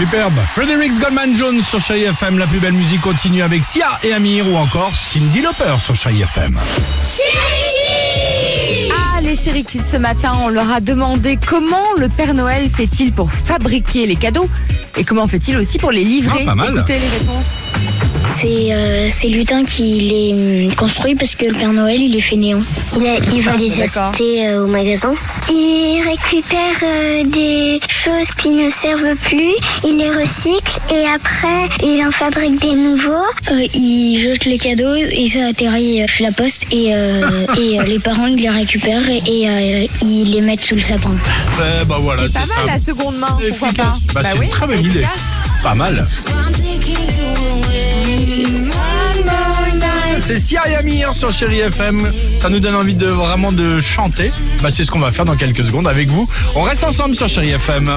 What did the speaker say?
Superbe. Fredericks Goldman Jones sur Chai FM. La plus belle musique continue avec Sia et Amir ou encore Cindy Lauper sur Chai FM. Ah, les chéri kids, ce matin, on leur a demandé comment le Père Noël fait-il pour fabriquer les cadeaux et comment fait-il aussi pour les livrer. Ah, pas mal. Écoutez les réponses. C'est euh, c'est Lutin qui les hum, construit parce que le Père Noël il est fainéant. Il, il va les D'accord. acheter euh, au magasin. Il récupère euh, des choses qui ne servent plus, il les recycle et après il en fabrique des nouveaux. Euh, il jette les cadeaux et ça atterrit chez la poste et, euh, et euh, les parents ils les récupèrent et, et, euh, ils les mettent sous le sapin. Eh bah voilà, C'est pas mal ça. la seconde main, pourquoi Efficace. pas Bah, c'est oui, très c'est bonne Pas mal. C'est Sia et Amir sur Chéri FM. Ça nous donne envie de vraiment de chanter. Bah, c'est ce qu'on va faire dans quelques secondes avec vous. On reste ensemble sur Chéri FM.